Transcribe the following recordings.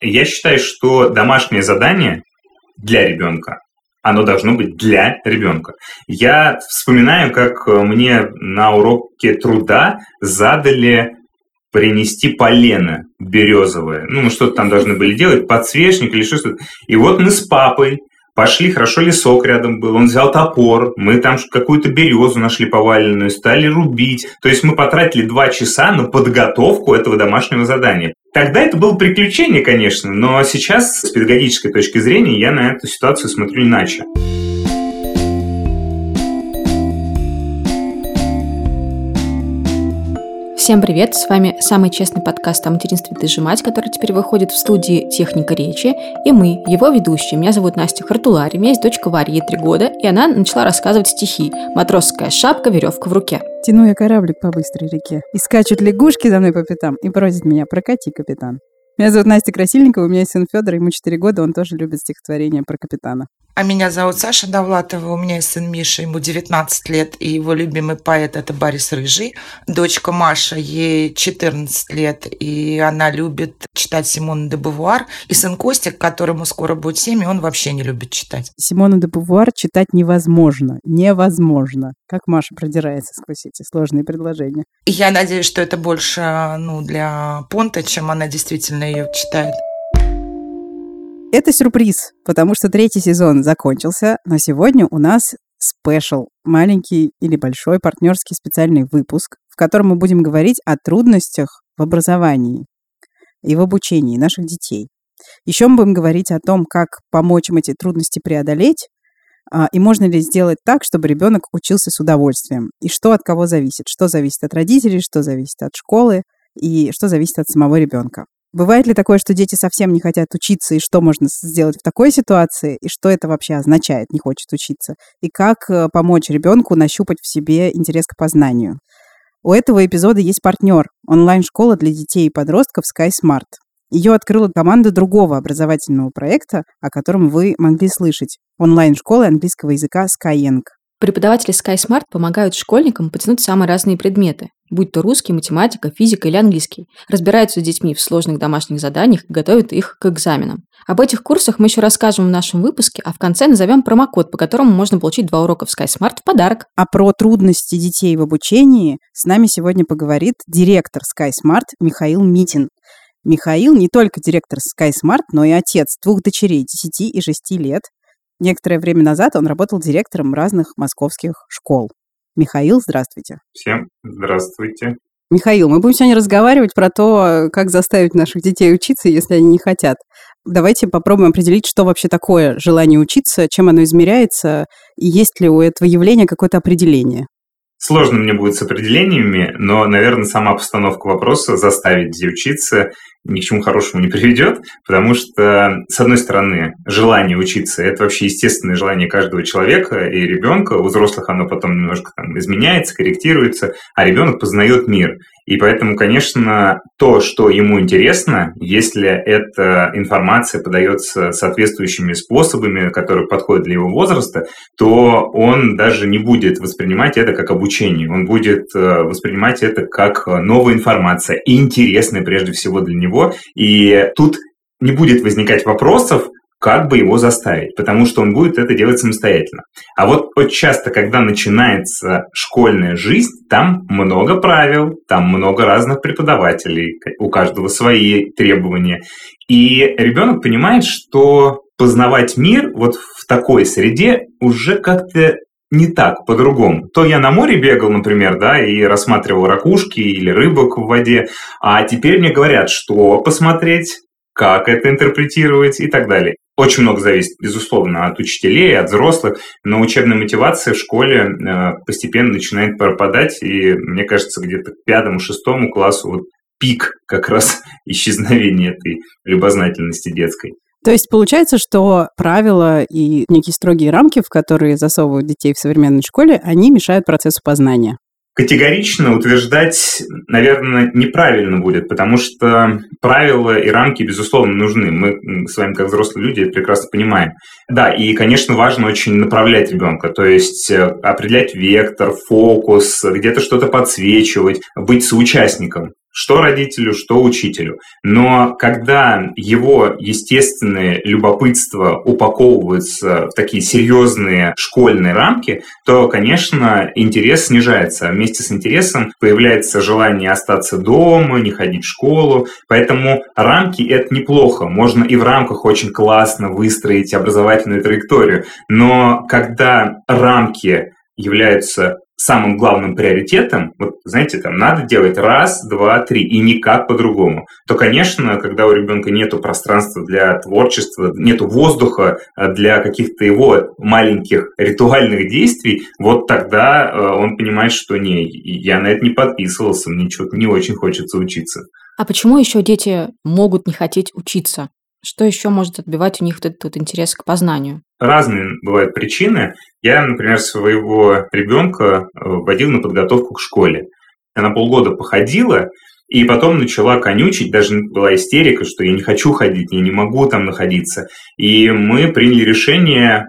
Я считаю, что домашнее задание для ребенка оно должно быть для ребенка. Я вспоминаю, как мне на уроке труда задали принести полено березовое. Ну, мы что-то там должны были делать, подсвечник или что-то. И вот мы с папой Пошли, хорошо лесок рядом был, он взял топор, мы там какую-то березу нашли поваленную, стали рубить. То есть мы потратили два часа на подготовку этого домашнего задания. Тогда это было приключение, конечно, но сейчас с педагогической точки зрения я на эту ситуацию смотрю иначе. Всем привет, с вами самый честный подкаст о материнстве «Ты же мать», который теперь выходит в студии «Техника речи», и мы, его ведущие. Меня зовут Настя Хартулари, у меня есть дочка Варя, ей три года, и она начала рассказывать стихи «Матросская шапка, веревка в руке». Тяну я кораблик по быстрой реке, и скачут лягушки за мной по пятам, и просят меня «Прокати, капитан». Меня зовут Настя Красильникова, у меня есть сын Федор, ему 4 года, он тоже любит стихотворение про капитана. А меня зовут Саша Довлатова, у меня есть сын Миша, ему 19 лет, и его любимый поэт – это Борис Рыжий. Дочка Маша, ей 14 лет, и она любит читать Симона де Бувуар. И сын Костик, которому скоро будет 7, и он вообще не любит читать. Симона де Бувуар читать невозможно, невозможно. Как Маша продирается сквозь эти сложные предложения. Я надеюсь, что это больше ну, для Понта, чем она действительно ее читает. Это сюрприз, потому что третий сезон закончился, но сегодня у нас спешл, маленький или большой партнерский специальный выпуск, в котором мы будем говорить о трудностях в образовании и в обучении наших детей. Еще мы будем говорить о том, как помочь им эти трудности преодолеть, а, и можно ли сделать так, чтобы ребенок учился с удовольствием, и что от кого зависит, что зависит от родителей, что зависит от школы, и что зависит от самого ребенка. Бывает ли такое, что дети совсем не хотят учиться, и что можно сделать в такой ситуации, и что это вообще означает, не хочет учиться, и как э, помочь ребенку нащупать в себе интерес к познанию. У этого эпизода есть партнер – онлайн-школа для детей и подростков SkySmart. Ее открыла команда другого образовательного проекта, о котором вы могли слышать – онлайн-школы английского языка Skyeng. Преподаватели SkySmart помогают школьникам потянуть самые разные предметы, будь то русский, математика, физика или английский, разбираются с детьми в сложных домашних заданиях и готовят их к экзаменам. Об этих курсах мы еще расскажем в нашем выпуске, а в конце назовем промокод, по которому можно получить два урока в SkySmart в подарок. А про трудности детей в обучении с нами сегодня поговорит директор SkySmart Михаил Митин. Михаил не только директор SkySmart, но и отец двух дочерей 10 и 6 лет, Некоторое время назад он работал директором разных московских школ. Михаил, здравствуйте. Всем здравствуйте. Михаил, мы будем сегодня разговаривать про то, как заставить наших детей учиться, если они не хотят. Давайте попробуем определить, что вообще такое желание учиться, чем оно измеряется, и есть ли у этого явления какое-то определение. Сложно мне будет с определениями, но, наверное, сама постановка вопроса заставить детей учиться ни к чему хорошему не приведет, потому что, с одной стороны, желание учиться – это вообще естественное желание каждого человека и ребенка. У взрослых оно потом немножко там изменяется, корректируется, а ребенок познает мир. И поэтому, конечно, то, что ему интересно, если эта информация подается соответствующими способами, которые подходят для его возраста, то он даже не будет воспринимать это как обучение. Он будет э, воспринимать это как новая информация интересная прежде всего для него. И тут не будет возникать вопросов, как бы его заставить, потому что он будет это делать самостоятельно. А вот, вот часто, когда начинается школьная жизнь, там много правил, там много разных преподавателей, у каждого свои требования. И ребенок понимает, что познавать мир вот в такой среде уже как-то не так, по-другому. То я на море бегал, например, да, и рассматривал ракушки или рыбок в воде, а теперь мне говорят, что посмотреть, как это интерпретировать и так далее. Очень много зависит, безусловно, от учителей, от взрослых, но учебная мотивация в школе э, постепенно начинает пропадать, и мне кажется, где-то к пятому-шестому классу вот пик как раз исчезновения этой любознательности детской. То есть получается, что правила и некие строгие рамки, в которые засовывают детей в современной школе, они мешают процессу познания. Категорично утверждать, наверное, неправильно будет, потому что правила и рамки, безусловно, нужны. Мы с вами, как взрослые люди, это прекрасно понимаем. Да, и, конечно, важно очень направлять ребенка, то есть э, определять вектор, фокус, где-то что-то подсвечивать, быть соучастником. Что родителю, что учителю. Но когда его естественное любопытство упаковывается в такие серьезные школьные рамки, то, конечно, интерес снижается. А вместе с интересом появляется желание остаться дома, не ходить в школу. Поэтому рамки – это неплохо. Можно и в рамках очень классно выстроить образовательную траекторию. Но когда рамки являются самым главным приоритетом, вот, знаете, там надо делать раз, два, три, и никак по-другому, то, конечно, когда у ребенка нет пространства для творчества, нет воздуха а, для каких-то его маленьких ритуальных действий, вот тогда а, он понимает, что не, я на это не подписывался, мне что-то не очень хочется учиться. А почему еще дети могут не хотеть учиться? Что еще может отбивать у них этот, этот интерес к познанию? Разные бывают причины. Я, например, своего ребенка э, водил на подготовку к школе. Она полгода походила, и потом начала конючить, даже была истерика, что я не хочу ходить, я не могу там находиться. И мы приняли решение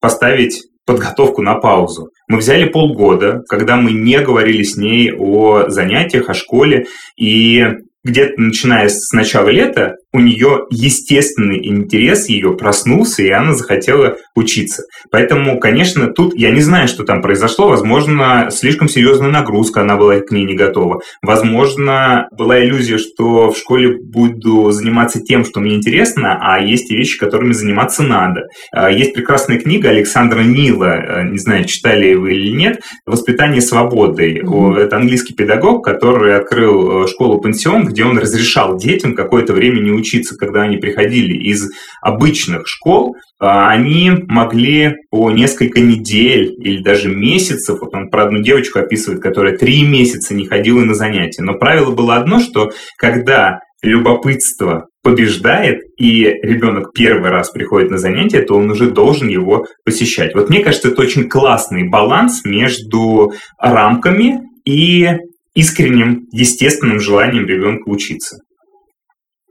поставить подготовку на паузу. Мы взяли полгода, когда мы не говорили с ней о занятиях, о школе, и где-то начиная с начала лета у нее естественный интерес ее проснулся, и она захотела учиться. Поэтому, конечно, тут я не знаю, что там произошло. Возможно, слишком серьезная нагрузка, она была к ней не готова. Возможно, была иллюзия, что в школе буду заниматься тем, что мне интересно, а есть и вещи, которыми заниматься надо. А, есть прекрасная книга Александра Нила, э, не знаю, читали вы или нет, «Воспитание свободой». Mm-hmm. Это английский педагог, который открыл э, школу-пансион, где он разрешал детям какое-то время не учиться, когда они приходили из обычных школ, а, они могли по несколько недель или даже месяцев, вот он про одну девочку описывает, которая три месяца не ходила на занятия. Но правило было одно, что когда любопытство побеждает, и ребенок первый раз приходит на занятие, то он уже должен его посещать. Вот мне кажется, это очень классный баланс между рамками и искренним, естественным желанием ребенка учиться.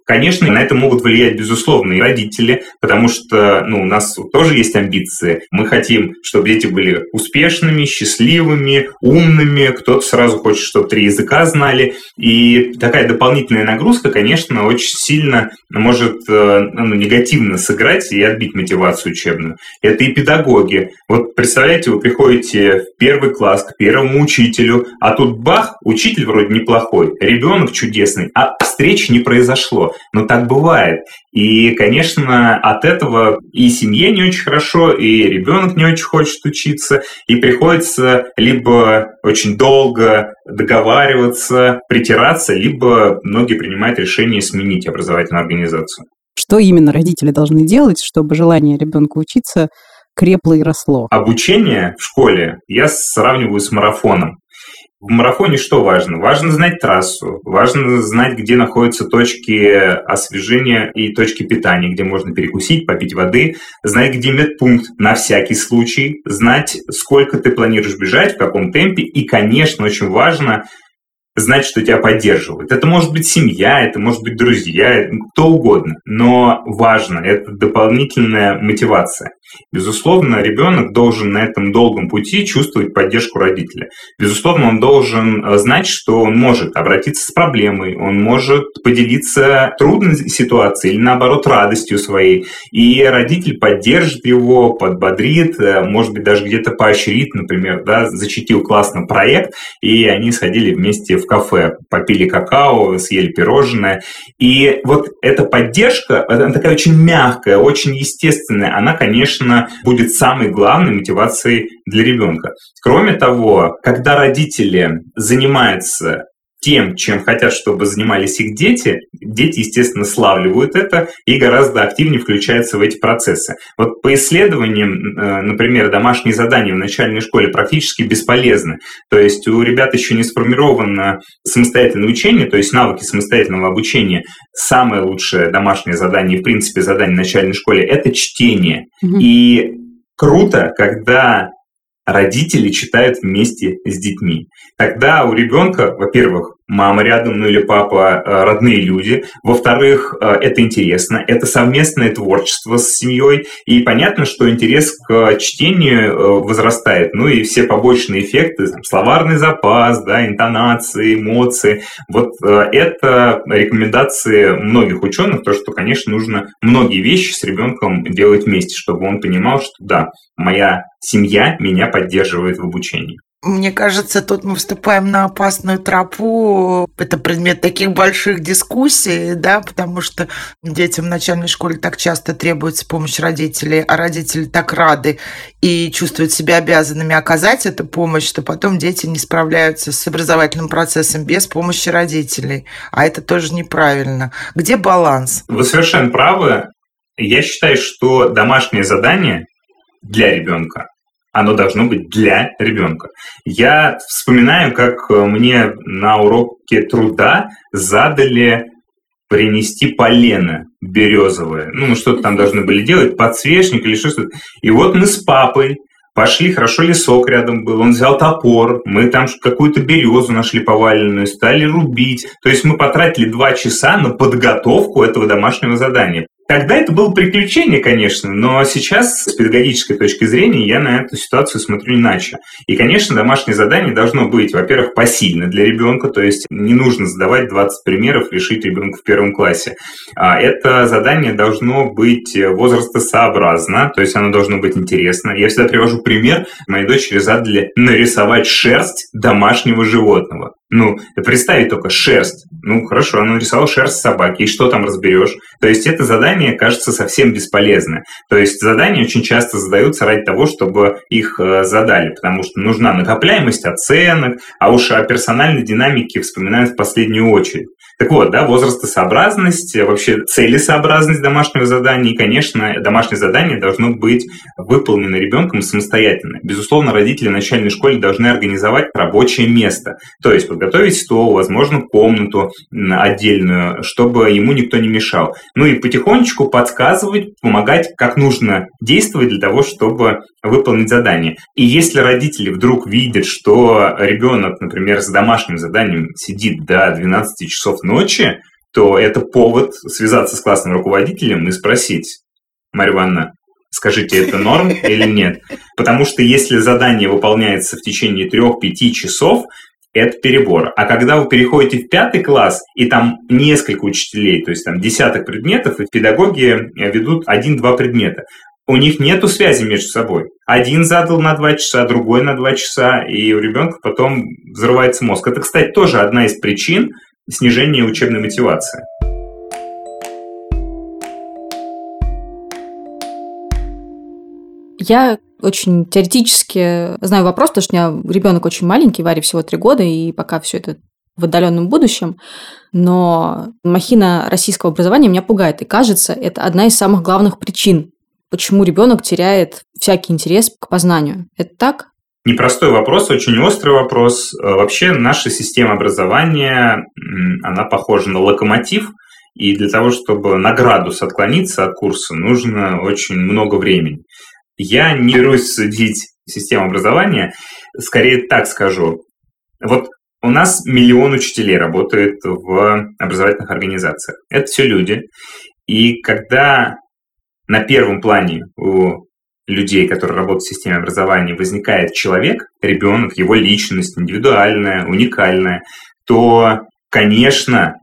Конечно, на это могут влиять, безусловно, и родители, потому что ну, у нас тоже есть амбиции. Мы хотим, чтобы дети были успешными, счастливыми, умными. Кто-то сразу хочет, чтобы три языка знали. И такая дополнительная нагрузка, конечно, очень сильно может э, ну, негативно сыграть и отбить мотивацию учебную. Это и педагоги. Вот представляете, вы приходите в первый класс к первому учителю, а тут бах, учитель вроде неплохой, ребенок чудесный, а встречи не произошло но так бывает. И, конечно, от этого и семье не очень хорошо, и ребенок не очень хочет учиться, и приходится либо очень долго договариваться, притираться, либо многие принимают решение сменить образовательную организацию. Что именно родители должны делать, чтобы желание ребенка учиться крепло и росло? Обучение в школе я сравниваю с марафоном. В марафоне что важно? Важно знать трассу, важно знать, где находятся точки освежения и точки питания, где можно перекусить, попить воды, знать, где медпункт на всякий случай, знать, сколько ты планируешь бежать, в каком темпе, и, конечно, очень важно знать, что тебя поддерживают. Это может быть семья, это может быть друзья, кто угодно. Но важно, это дополнительная мотивация. Безусловно, ребенок должен на этом долгом пути чувствовать поддержку родителя. Безусловно, он должен э, знать, что он может обратиться с проблемой, он может поделиться трудной ситуацией или, наоборот, радостью своей. И родитель поддержит его, подбодрит, э, может быть, даже где-то поощрит, например, да, зачитил классно проект, и они сходили вместе в кафе, попили какао, съели пирожное. И вот эта поддержка, она такая очень мягкая, очень естественная, она, конечно, будет самой главной мотивацией для ребенка. Кроме того, когда родители занимаются тем, чем хотят, чтобы занимались их дети, дети, естественно, славливают это и гораздо активнее включаются в эти процессы. Вот по исследованиям, э, например, домашние задания в начальной школе практически бесполезны. То есть у ребят еще не сформировано самостоятельное учение, то есть навыки самостоятельного обучения. Самое лучшее домашнее задание, в принципе, задание в начальной школе – это чтение. Угу. И круто, когда родители читают вместе с детьми. Тогда у ребенка, во-первых, мама рядом, ну или папа, э, родные люди. Во-вторых, э, это интересно, это совместное творчество с семьей, и понятно, что интерес к чтению э, возрастает, ну и все побочные эффекты, там, словарный запас, да, интонации, эмоции. Вот это рекомендации многих ученых, то, что, конечно, нужно многие вещи с ребенком делать вместе, чтобы он понимал, что да, моя семья меня поддерживает в обучении. Мне кажется, тут мы вступаем на опасную тропу. Это предмет таких больших дискуссий, да, потому что детям в начальной школе так часто требуется помощь родителей, а родители так рады и чувствуют себя обязанными оказать эту помощь, что потом дети не справляются с образовательным процессом без помощи родителей. А это тоже неправильно. Где баланс? Вы совершенно правы. Я считаю, что домашнее задание для ребенка оно должно быть для ребенка. Я вспоминаю, как мне на уроке труда задали принести полено березовое. Ну, мы что-то там должны были делать, подсвечник или что-то. И вот мы с папой Пошли, хорошо лесок рядом был, он взял топор, мы там какую-то березу нашли поваленную, стали рубить. То есть мы потратили два часа на подготовку этого домашнего задания. Тогда это было приключение, конечно, но сейчас с педагогической точки зрения я на эту ситуацию смотрю иначе. И, конечно, домашнее задание должно быть, во-первых, посильно для ребенка, то есть не нужно задавать 20 примеров, решить ребенка в первом классе. А это задание должно быть возрастосообразно, то есть оно должно быть интересно. Я всегда привожу пример. Моей дочери задали нарисовать шерсть домашнего животного. Ну, представить только шерсть. Ну, хорошо, она нарисовала шерсть собаки, и что там разберешь? То есть это задание кажется совсем бесполезное. То есть задания очень часто задаются ради того, чтобы их э, задали, потому что нужна накопляемость оценок, а уж о персональной динамике вспоминают в последнюю очередь. Так вот, да, возрастосообразность, вообще целесообразность домашнего задания, и, конечно, домашнее задание должно быть выполнено ребенком самостоятельно. Безусловно, родители в начальной школе должны организовать рабочее место, то есть подготовить стол, возможно, комнату отдельную, чтобы ему никто не мешал. Ну и потихонечку подсказывать, помогать, как нужно действовать для того, чтобы выполнить задание. И если родители вдруг видят, что ребенок, например, с домашним заданием сидит до 12 часов ночи, то это повод связаться с классным руководителем и спросить, Марья Ивановна, скажите, это норм или нет? Потому что если задание выполняется в течение 3-5 часов, это перебор. А когда вы переходите в пятый класс, и там несколько учителей, то есть там десяток предметов, и педагоги ведут один-два предмета, у них нету связи между собой. Один задал на два часа, другой на два часа, и у ребенка потом взрывается мозг. Это, кстати, тоже одна из причин снижения учебной мотивации. Я очень теоретически знаю вопрос, потому что у меня ребенок очень маленький, Варе всего три года, и пока все это в отдаленном будущем, но махина российского образования меня пугает, и кажется, это одна из самых главных причин, почему ребенок теряет всякий интерес к познанию. Это так? Непростой вопрос, очень острый вопрос. Э, вообще наша система образования, она похожа на локомотив, и для того, чтобы на градус отклониться от курса, нужно очень много времени. Я не берусь судить систему образования, скорее так скажу. Вот у нас миллион учителей работает в образовательных организациях. Это все люди. И когда на первом плане у людей, которые работают в системе образования, возникает человек, ребенок, его личность, индивидуальная, уникальная, то, конечно,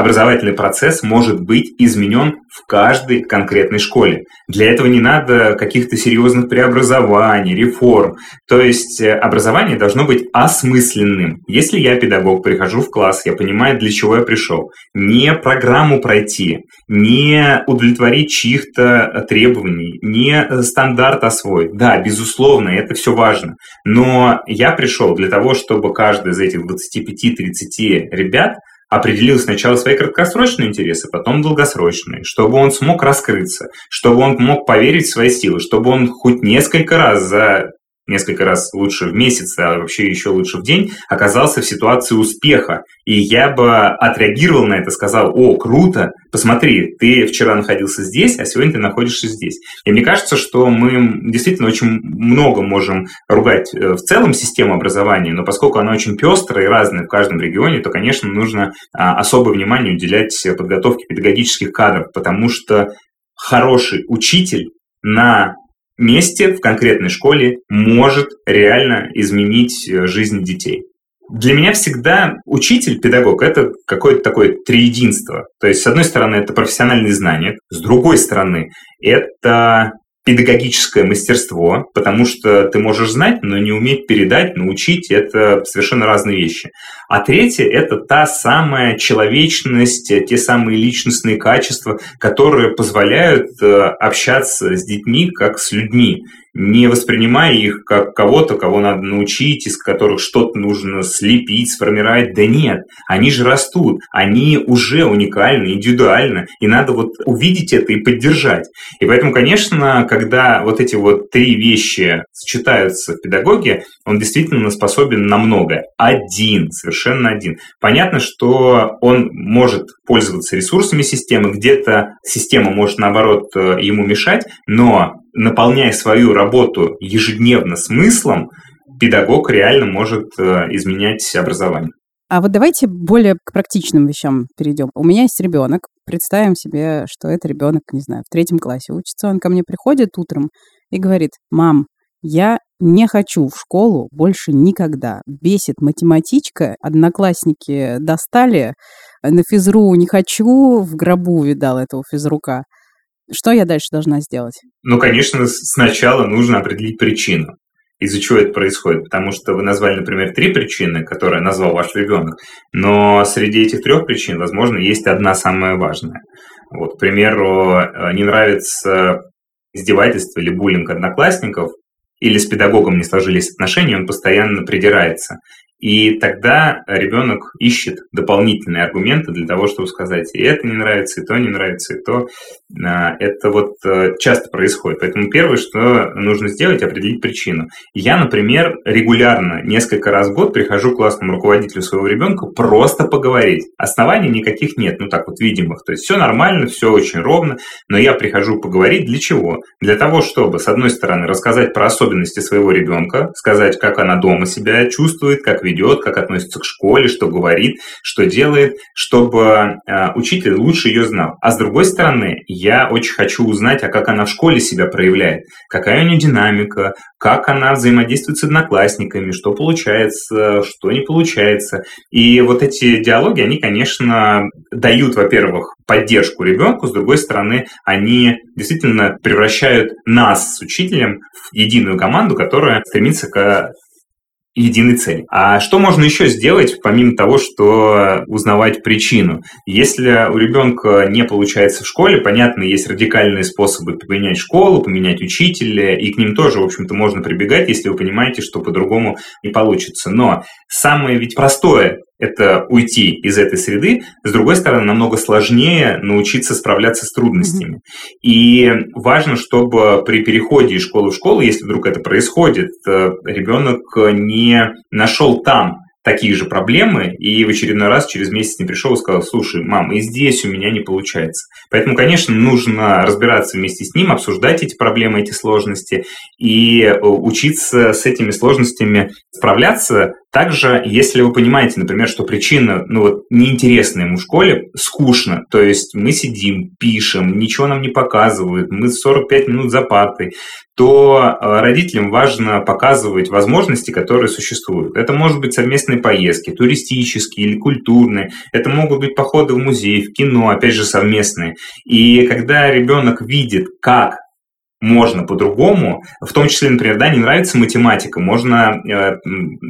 образовательный процесс может быть изменен в каждой конкретной школе. Для этого не надо каких-то серьезных преобразований, реформ. То есть э, образование должно быть осмысленным. Если я педагог, прихожу в класс, я понимаю, для чего я пришел. Не программу пройти, не удовлетворить чьих-то требований, не стандарт освоить. Да, безусловно, это все важно. Но я пришел для того, чтобы каждый из этих 25-30 ребят определил сначала свои краткосрочные интересы, потом долгосрочные, чтобы он смог раскрыться, чтобы он мог поверить в свои силы, чтобы он хоть несколько раз за несколько раз лучше в месяц, а вообще еще лучше в день, оказался в ситуации успеха. И я бы отреагировал на это, сказал, о, круто, посмотри, ты вчера находился здесь, а сегодня ты находишься здесь. И мне кажется, что мы действительно очень много можем ругать э, в целом систему образования, но поскольку она очень пестрая и разная в каждом регионе, то, конечно, нужно а, особое внимание уделять подготовке педагогических кадров, потому что хороший учитель на месте в конкретной школе может реально изменить э, жизнь детей. Для меня всегда учитель, педагог – это какое-то такое триединство. То есть, с одной стороны, это профессиональные знания, с другой стороны, это педагогическое мастерство, потому что ты можешь знать, но не уметь передать, научить – это совершенно разные вещи. А третье – это та самая человечность, те самые личностные качества, которые позволяют э, общаться с детьми как с людьми не воспринимая их как кого-то, кого надо научить, из которых что-то нужно слепить, сформировать. Да нет, они же растут, они уже уникальны, индивидуальны, и надо вот увидеть это и поддержать. И поэтому, конечно, когда вот эти вот три вещи сочетаются в педагоге, он действительно способен на многое. Один, совершенно один. Понятно, что он может пользоваться ресурсами системы, где-то система может, наоборот, э, ему мешать, но наполняя свою работу ежедневно смыслом, педагог реально может э, изменять образование. А вот давайте более к практичным вещам перейдем. У меня есть ребенок. Представим себе, что это ребенок, не знаю, в третьем классе учится. Он ко мне приходит утром и говорит, мам, я не хочу в школу больше никогда. Бесит математичка, одноклассники достали, на физру не хочу, в гробу видал этого физрука. Что я дальше должна сделать? Ну, конечно, сначала нужно определить причину, из-за чего это происходит. Потому что вы назвали, например, три причины, которые назвал ваш ребенок, но среди этих трех причин, возможно, есть одна самая важная. Вот, к примеру, э, не нравится издевательство или буллинг одноклассников, или с педагогом не сложились отношения, он постоянно придирается. И тогда ребенок ищет дополнительные аргументы для того, чтобы сказать, и это не нравится, и то не нравится, и то. А, это вот э, часто происходит. Поэтому первое, что нужно сделать, определить причину. Я, например, регулярно, несколько раз в год прихожу к классному руководителю своего ребенка просто поговорить. Оснований никаких нет, ну так вот видимых. То есть все нормально, все очень ровно, но я прихожу поговорить для чего? Для того, чтобы, с одной стороны, рассказать про особенности своего ребенка, сказать, как она дома себя чувствует, как ведет, как относится к школе, что говорит, что делает, чтобы э, учитель лучше ее знал. А с другой стороны, я очень хочу узнать, а как она в школе себя проявляет, какая у нее динамика, как она взаимодействует с одноклассниками, что получается, что не получается. И вот эти диалоги, они, конечно, дают, во-первых, поддержку ребенку, с другой стороны, они действительно превращают нас с учителем в единую команду, которая стремится к единой цели. А что можно еще сделать, помимо того, что узнавать причину? Если у ребенка не получается в школе, понятно, есть радикальные способы поменять школу, поменять учителя, и к ним тоже, в общем-то, можно прибегать, если вы понимаете, что по-другому не получится. Но самое ведь простое это уйти из этой среды. С другой стороны, намного сложнее научиться справляться с трудностями. Mm-hmm. И важно, чтобы при переходе из школы в школу, если вдруг это происходит, э, ребенок не нашел там такие же проблемы, и в очередной раз через месяц не пришел и сказал, слушай, мам, и здесь у меня не получается. Поэтому, конечно, нужно разбираться вместе с ним, обсуждать эти проблемы, эти сложности, и э, учиться с этими сложностями справляться. Также, если вы понимаете, например, что причина ну, вот, неинтересная ему в школе, скучно, то есть мы сидим, пишем, ничего нам не показывают, мы 45 минут за партой, то э, родителям важно показывать возможности, которые существуют. Это может быть совместные поездки, туристические или культурные. Это могут быть походы в музей, в кино, опять же, совместные. И когда ребенок видит, как можно по-другому, в том числе, например, да, не нравится математика, можно э,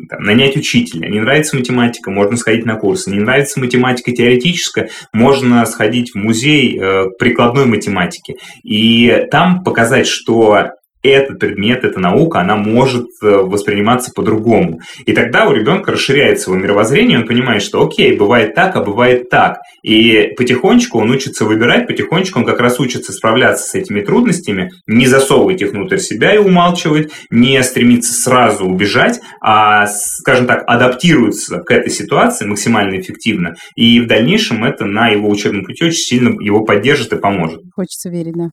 там, нанять учителя, не нравится математика, можно сходить на курсы, не нравится математика теоретическая, можно сходить в музей э, прикладной математики. И там показать, что этот предмет, эта наука, она может э, восприниматься по-другому. И тогда у ребенка расширяется его мировоззрение, он понимает, что окей, бывает так, а бывает так. И потихонечку он учится выбирать, потихонечку он как раз учится справляться с этими трудностями, не засовывать их внутрь себя и умалчивать, не стремиться сразу убежать, а, скажем так, адаптируется к этой ситуации максимально эффективно. И в дальнейшем это на его учебном пути очень сильно его поддержит и поможет. Хочется верить, да.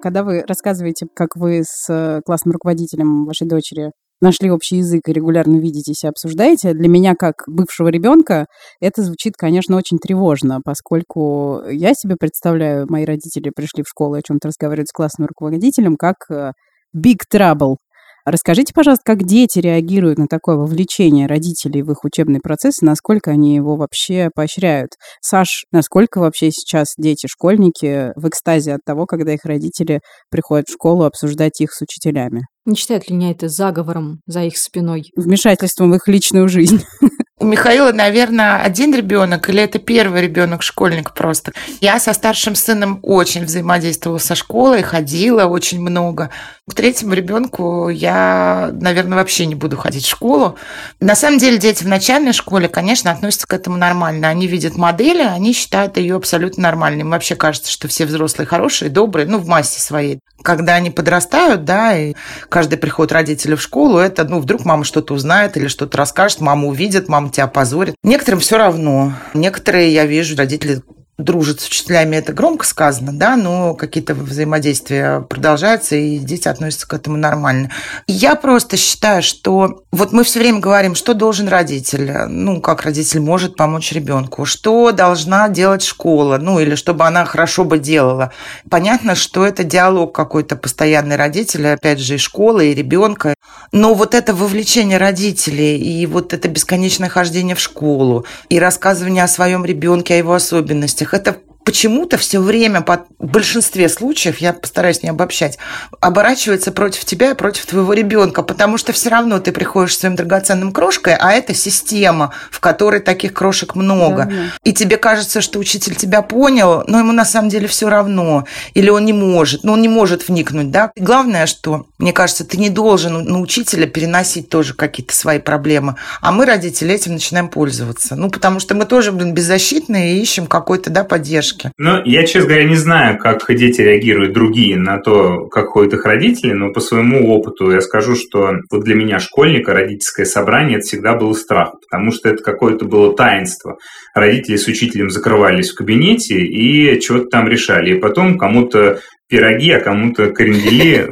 Когда вы рассказываете, как вы с э, классным руководителем вашей дочери нашли общий язык и регулярно видитесь и обсуждаете, для меня, как бывшего ребенка, это звучит, конечно, очень тревожно, поскольку я себе представляю, мои родители пришли в школу о чем-то разговаривать с классным руководителем, как э, big trouble. Расскажите, пожалуйста, как дети реагируют на такое вовлечение родителей в их учебный процесс и насколько они его вообще поощряют? Саш, насколько вообще сейчас дети, школьники в экстазе от того, когда их родители приходят в школу обсуждать их с учителями? Не считают ли меня это заговором за их спиной? Вмешательством в их личную жизнь. У Михаила, наверное, один ребенок или это первый ребенок, школьник просто. Я со старшим сыном очень взаимодействовала со школой, ходила очень много. К третьему ребенку я, наверное, вообще не буду ходить в школу. На самом деле дети в начальной школе, конечно, относятся к этому нормально. Они видят модели, они считают ее абсолютно нормальной. Им вообще кажется, что все взрослые хорошие, добрые, ну, в массе своей. Когда они подрастают, да, и каждый приход родителей в школу, это, ну, вдруг мама что-то узнает или что-то расскажет, мама увидит, мама тебя позорит. Некоторым все равно. Некоторые, я вижу, родители дружат с учителями, это громко сказано, да, но какие-то взаимодействия продолжаются, и дети относятся к этому нормально. Я просто считаю, что вот мы все время говорим, что должен родитель, ну, как родитель может помочь ребенку, что должна делать школа, ну, или чтобы она хорошо бы делала. Понятно, что это диалог какой-то постоянный родителя, опять же, и школы, и ребенка. Но вот это вовлечение родителей, и вот это бесконечное хождение в школу, и рассказывание о своем ребенке, о его особенностях, это почему-то все время, по большинстве случаев, я постараюсь не обобщать, оборачивается против тебя и против твоего ребенка, потому что все равно ты приходишь своим драгоценным крошкой, а это система, в которой таких крошек много. Да, И тебе кажется, что учитель тебя понял, но ему на самом деле все равно. Или он не может, но он не может вникнуть. Да? И главное, что, мне кажется, ты не должен на учителя переносить тоже какие-то свои проблемы. А мы, родители, этим начинаем пользоваться. Ну, потому что мы тоже, блин, беззащитные и ищем какой-то да, поддержки поддержки. Ну, я, честно говоря, не знаю, как дети реагируют другие на то, как ходят их родители, но по своему опыту я скажу, что вот для меня школьника родительское собрание это всегда был страх, потому что это какое-то было таинство. Родители с учителем закрывались в кабинете и что-то там решали. И потом кому-то пироги, а кому-то крендели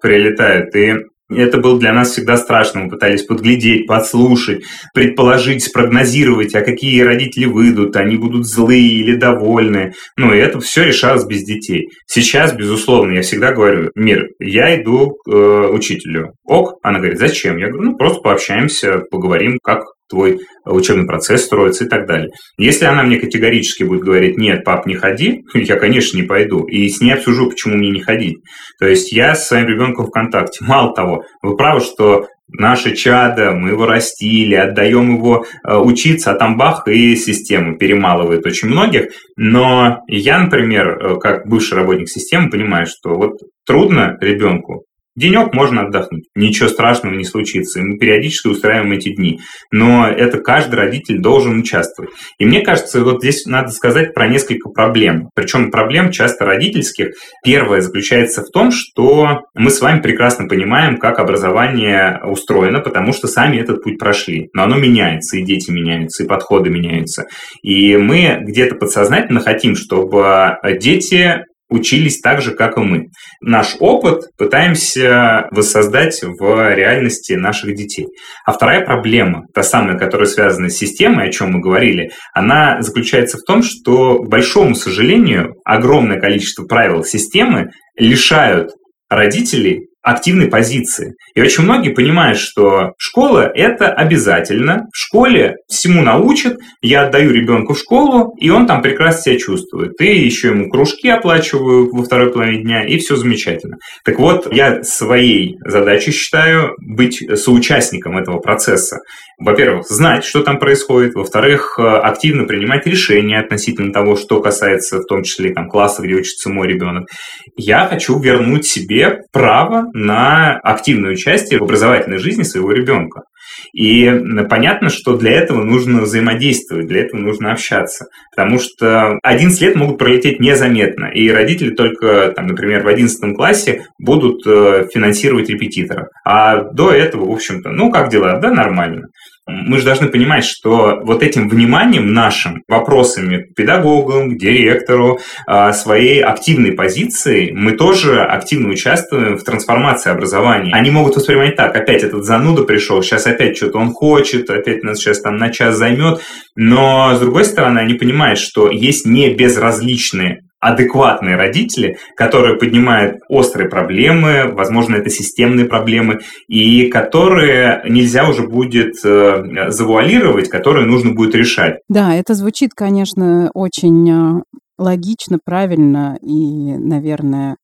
прилетают. И это было для нас всегда страшно. Мы пытались подглядеть, подслушать, предположить, спрогнозировать, а какие родители выйдут, они будут злые или довольны. Ну, и это все решалось без детей. Сейчас, безусловно, я всегда говорю, Мир, я иду к э, учителю. Ок, она говорит, зачем? Я говорю, ну, просто пообщаемся, поговорим, как твой учебный процесс строится и так далее. Если она мне категорически будет говорить, нет, пап, не ходи, я, конечно, не пойду. И с ней обсужу, почему мне не ходить. То есть я с своим ребенком в контакте. Мало того, вы правы, что наше чадо, мы его растили, отдаем его э, учиться, а там бах, и система перемалывает очень многих. Но я, например, э, как бывший работник системы, понимаю, что вот трудно ребенку, Денек можно отдохнуть, ничего страшного не случится. И мы периодически устраиваем эти дни. Но это каждый родитель должен участвовать. И мне кажется, вот здесь надо сказать про несколько проблем. Причем проблем часто родительских. Первое заключается в том, что мы с вами прекрасно понимаем, как образование устроено, потому что сами этот путь прошли. Но оно меняется, и дети меняются, и подходы меняются. И мы где-то подсознательно хотим, чтобы дети учились так же, как и мы. Наш опыт пытаемся воссоздать в реальности наших детей. А вторая проблема, та самая, которая связана с системой, о чем мы говорили, она заключается в том, что, к большому сожалению, огромное количество правил системы лишают родителей активной позиции. И очень многие понимают, что школа – это обязательно. В школе всему научат, я отдаю ребенку в школу, и он там прекрасно себя чувствует. И еще ему кружки оплачиваю во второй половине дня, и все замечательно. Так вот, я своей задачей считаю быть соучастником этого процесса. Во-первых, знать, что там происходит, во-вторых, э, активно принимать решения относительно того, что касается в том числе там, класса, где учится мой ребенок. Я хочу вернуть себе право на активное участие в образовательной жизни своего ребенка. И понятно, что для этого нужно взаимодействовать, для этого нужно общаться. Потому что 11 лет могут пролететь незаметно. И родители только, там, например, в 11 классе будут э, финансировать репетитора. А до этого, в общем-то, ну, как дела? Да, нормально мы же должны понимать, что вот этим вниманием нашим, вопросами к педагогам, к директору, а, своей активной позицией, мы тоже активно участвуем в трансформации образования. Они могут воспринимать так, опять этот зануда пришел, сейчас опять что-то он хочет, опять нас сейчас там на час займет, но с другой стороны они понимают, что есть не безразличные адекватные родители, которые поднимают острые проблемы, возможно, это системные проблемы, и которые нельзя уже будет э, завуалировать, которые нужно будет решать. Да, это звучит, конечно, очень э, логично, правильно и, наверное,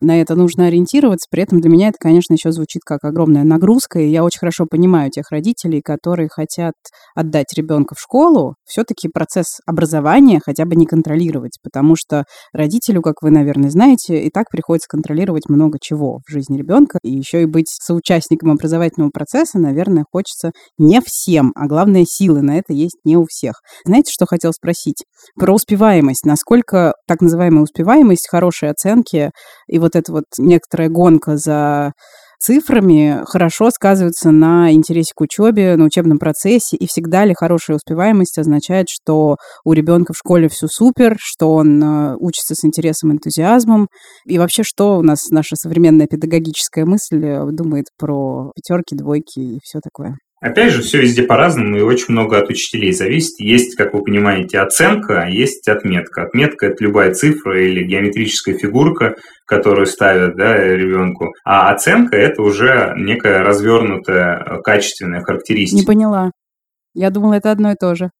на это нужно ориентироваться. При этом для меня это, конечно, еще звучит как огромная нагрузка. И я очень хорошо понимаю тех родителей, которые хотят отдать ребенка в школу, все-таки процесс образования хотя бы не контролировать, потому что родителю, как вы, наверное, знаете, и так приходится контролировать много чего в жизни ребенка. И еще и быть соучастником образовательного процесса, наверное, хочется не всем, а главное, силы на это есть не у всех. Знаете, что хотел спросить? Про успеваемость. Насколько так называемая успеваемость, хорошие оценки и вот вот эта вот некоторая гонка за цифрами хорошо сказывается на интересе к учебе, на учебном процессе, и всегда ли хорошая успеваемость означает, что у ребенка в школе все супер, что он э, учится с интересом, энтузиазмом, и вообще что у нас наша современная педагогическая мысль э, думает про пятерки, двойки и все такое. Опять же, все везде по-разному, и очень много от учителей зависит. Есть, как вы понимаете, оценка, а есть отметка. Отметка – это любая цифра или геометрическая фигурка, которую ставят да, ребенку. А оценка – это уже некая развернутая качественная характеристика. Не поняла. Я думала, это одно и то же.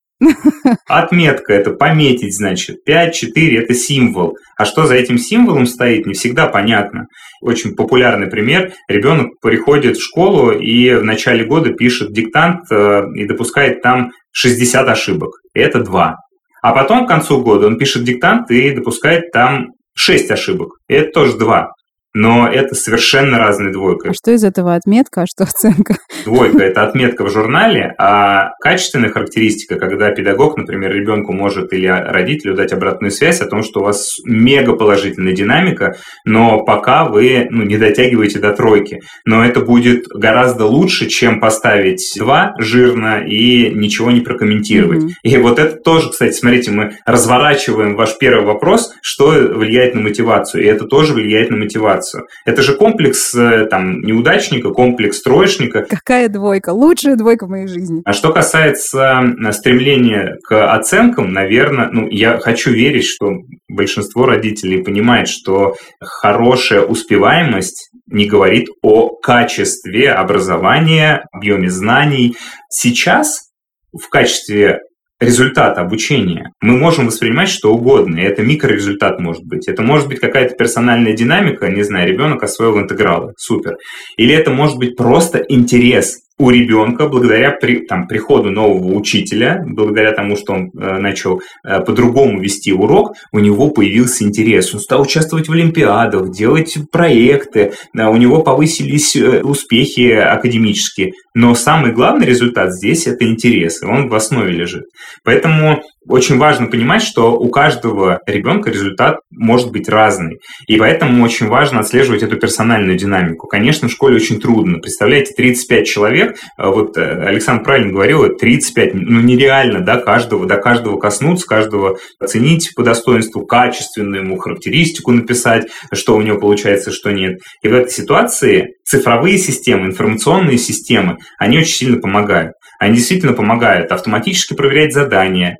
Отметка – это пометить, значит. 5, 4 – это символ. А что за этим символом стоит, не всегда понятно. Очень популярный пример. Ребенок приходит в школу и в начале года пишет диктант э, и допускает там 60 ошибок. Это 2. А потом к концу года он пишет диктант и допускает там 6 ошибок. Это тоже 2 но это совершенно разные двойка. А что из этого отметка, а что оценка? Двойка – это отметка в журнале, а качественная характеристика, когда педагог, например, ребенку может или родителю дать обратную связь о том, что у вас мега положительная динамика, но пока вы ну, не дотягиваете до тройки. Но это будет гораздо лучше, чем поставить два жирно и ничего не прокомментировать. Mm-hmm. И вот это тоже, кстати, смотрите, мы разворачиваем ваш первый вопрос, что влияет на мотивацию, и это тоже влияет на мотивацию мотивацию. Это же комплекс э, там, неудачника, комплекс троечника. Какая двойка? Лучшая двойка в моей жизни. А что касается стремления к оценкам, наверное, ну, я хочу верить, что большинство родителей понимает, что хорошая успеваемость не говорит о качестве образования, объеме знаний. Сейчас в качестве результат обучения. Мы можем воспринимать что угодно, и это микрорезультат может быть. Это может быть какая-то персональная динамика, не знаю, ребенок освоил интегралы, супер. Или это может быть просто интерес у ребенка благодаря при, там, приходу нового учителя, благодаря тому, что он э, начал э, по-другому вести урок, у него появился интерес. Он стал участвовать в олимпиадах, делать проекты, э, у него повысились э, успехи академические. Но самый главный результат здесь – это интерес, и он в основе лежит. Поэтому очень важно понимать, что у каждого ребенка результат может быть разный. И поэтому очень важно отслеживать эту персональную динамику. Конечно, в школе очень трудно. Представляете, 35 человек, а вот э, Александр правильно говорил, 35, ну нереально, да, каждого, до каждого коснуться, каждого оценить по достоинству, качественную ему характеристику написать, что у него получается, что нет. И в этой ситуации цифровые системы, информационные системы, они очень сильно помогают. Они действительно помогают автоматически проверять задания,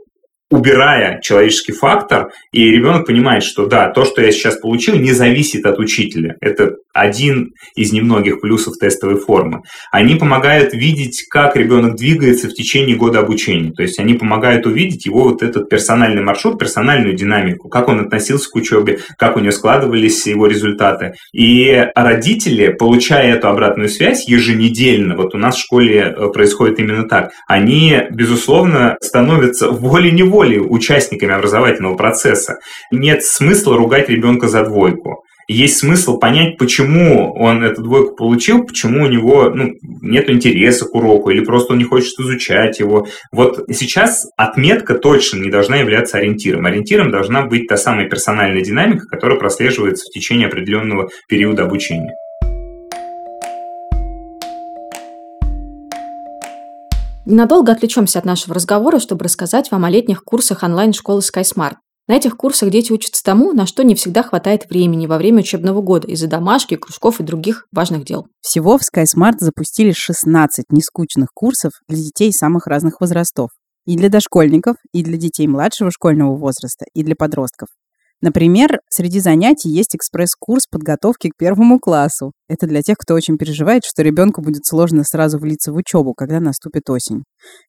убирая человеческий фактор, и ребенок понимает, что да, то, что я сейчас получил, не зависит от учителя. Это один из немногих плюсов тестовой формы. Они помогают видеть, как ребенок двигается в течение года обучения. То есть они помогают увидеть его вот этот персональный маршрут, персональную динамику, как он относился к учебе, как у него складывались его результаты. И родители, получая эту обратную связь еженедельно, вот у нас в школе э, происходит именно так, они, безусловно, становятся волей-неволей участниками образовательного процесса. Нет смысла ругать ребенка за двойку есть смысл понять, почему он эту двойку получил, почему у него ну, нет интереса к уроку, или просто он не хочет изучать его. Вот сейчас отметка точно не должна являться ориентиром. Ориентиром должна быть та самая персональная динамика, которая прослеживается в течение определенного периода обучения. Ненадолго отвлечемся от нашего разговора, чтобы рассказать вам о летних курсах онлайн-школы SkySmart. На этих курсах дети учатся тому, на что не всегда хватает времени во время учебного года из-за домашки, кружков и других важных дел. Всего в SkySmart запустили 16 нескучных курсов для детей самых разных возрастов. И для дошкольников, и для детей младшего школьного возраста, и для подростков. Например, среди занятий есть экспресс-курс подготовки к первому классу. Это для тех, кто очень переживает, что ребенку будет сложно сразу влиться в учебу, когда наступит осень.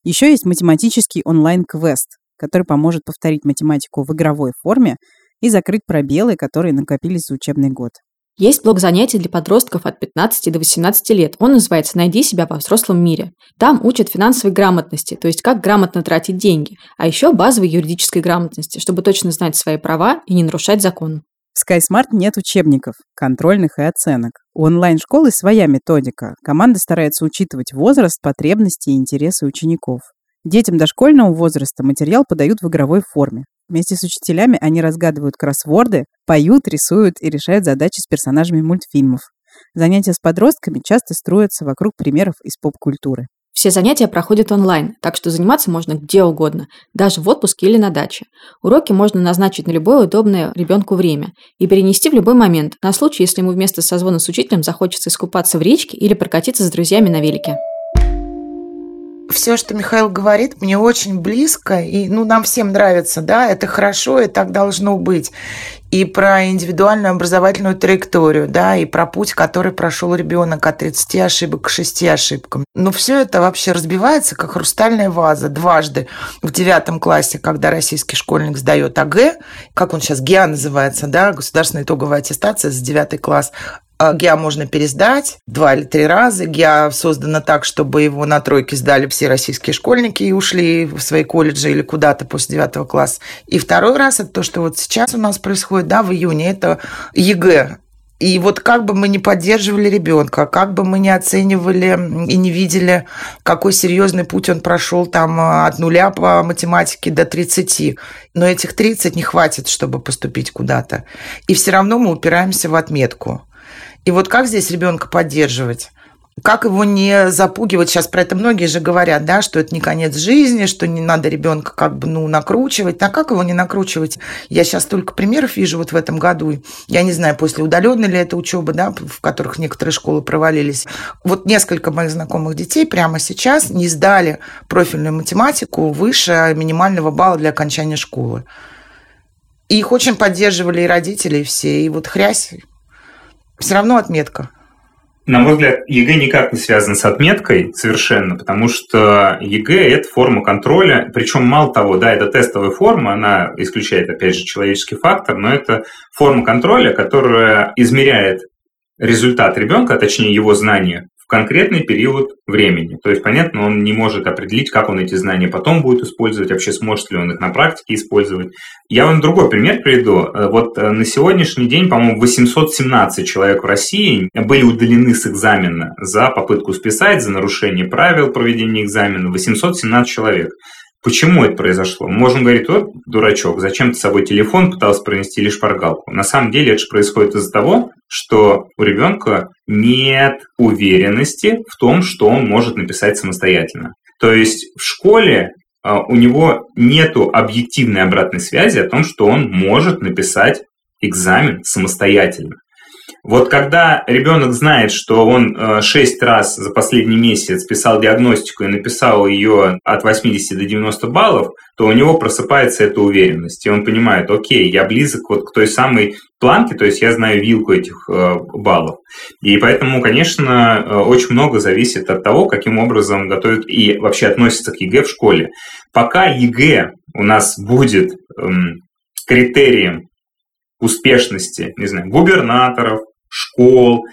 Еще есть математический онлайн-квест, который поможет повторить математику в игровой форме и закрыть пробелы, которые накопились за учебный год. Есть блок занятий для подростков от 15 до 18 лет. Он называется «Найди себя во взрослом мире». Там учат финансовой грамотности, то есть как грамотно тратить деньги, а еще базовой юридической грамотности, чтобы точно знать свои права и не нарушать закон. В SkySmart нет учебников, контрольных и оценок. У онлайн-школы своя методика. Команда старается учитывать возраст, потребности и интересы учеников. Детям дошкольного возраста материал подают в игровой форме. Вместе с учителями они разгадывают кроссворды, поют, рисуют и решают задачи с персонажами мультфильмов. Занятия с подростками часто строятся вокруг примеров из поп-культуры. Все занятия проходят онлайн, так что заниматься можно где угодно, даже в отпуске или на даче. Уроки можно назначить на любое удобное ребенку время и перенести в любой момент, на случай, если ему вместо созвона с учителем захочется искупаться в речке или прокатиться с друзьями на велике все, что Михаил говорит, мне очень близко, и ну, нам всем нравится, да, это хорошо, и так должно быть. И про индивидуальную образовательную траекторию, да, и про путь, который прошел ребенок от 30 ошибок к 6 ошибкам. Но все это вообще разбивается, как хрустальная ваза, дважды в девятом классе, когда российский школьник сдает АГ, как он сейчас, ГИА называется, да, государственная итоговая аттестация за девятый класс, ГИА можно пересдать два или три раза. ГИА создано так, чтобы его на тройке сдали все российские школьники и ушли в свои колледжи или куда-то после девятого класса. И второй раз это то, что вот сейчас у нас происходит, да, в июне, это ЕГЭ. И вот как бы мы не поддерживали ребенка, как бы мы не оценивали и не видели, какой серьезный путь он прошел там э, от нуля по математике до 30, но этих 30 не хватит, чтобы поступить куда-то. И все равно мы упираемся в отметку. И вот как здесь ребенка поддерживать? Как его не запугивать? Сейчас про это многие же говорят, да, что это не конец жизни, что не надо ребенка как бы, ну, накручивать. А как его не накручивать? Я сейчас только примеров вижу вот в этом году. Я не знаю, после удаленной ли это учеба, да, в которых некоторые школы провалились. Вот несколько моих знакомых детей прямо сейчас не сдали профильную математику выше минимального балла для окончания школы. Их очень поддерживали и родители, и все. И вот хрясь, все равно отметка. На мой взгляд, ЕГЭ никак не связан с отметкой совершенно, потому что ЕГЭ – это форма контроля, причем мало того, да, это тестовая форма, она исключает, опять же, человеческий фактор, но это форма контроля, которая измеряет результат ребенка, а точнее его знания конкретный период времени. То есть, понятно, он не может определить, как он эти знания потом будет использовать, вообще сможет ли он их на практике использовать. Я вам другой пример приведу. Э, вот э, на сегодняшний день, по-моему, 817 человек в России были удалены с экзамена за попытку списать, за нарушение правил проведения экзамена. 817 человек. Почему это произошло? Мы можем говорить, вот дурачок, зачем ты с собой телефон пытался пронести или шпаргалку? На самом деле это же происходит из-за того, что у ребенка нет уверенности в том, что он может написать самостоятельно. То есть в школе а, у него нет объективной обратной связи о том, что он может написать экзамен самостоятельно. Вот когда ребенок знает, что он э, шесть раз за последний месяц писал диагностику и написал ее от 80 до 90 баллов, то у него просыпается эта уверенность. И он понимает, окей, я близок вот к той самой планке, то есть я знаю вилку этих э, баллов. И поэтому, конечно, э, очень много зависит от того, каким образом готовят и вообще относятся к ЕГЭ в школе. Пока ЕГЭ у нас будет эм, критерием успешности, не знаю, губернаторов, школ,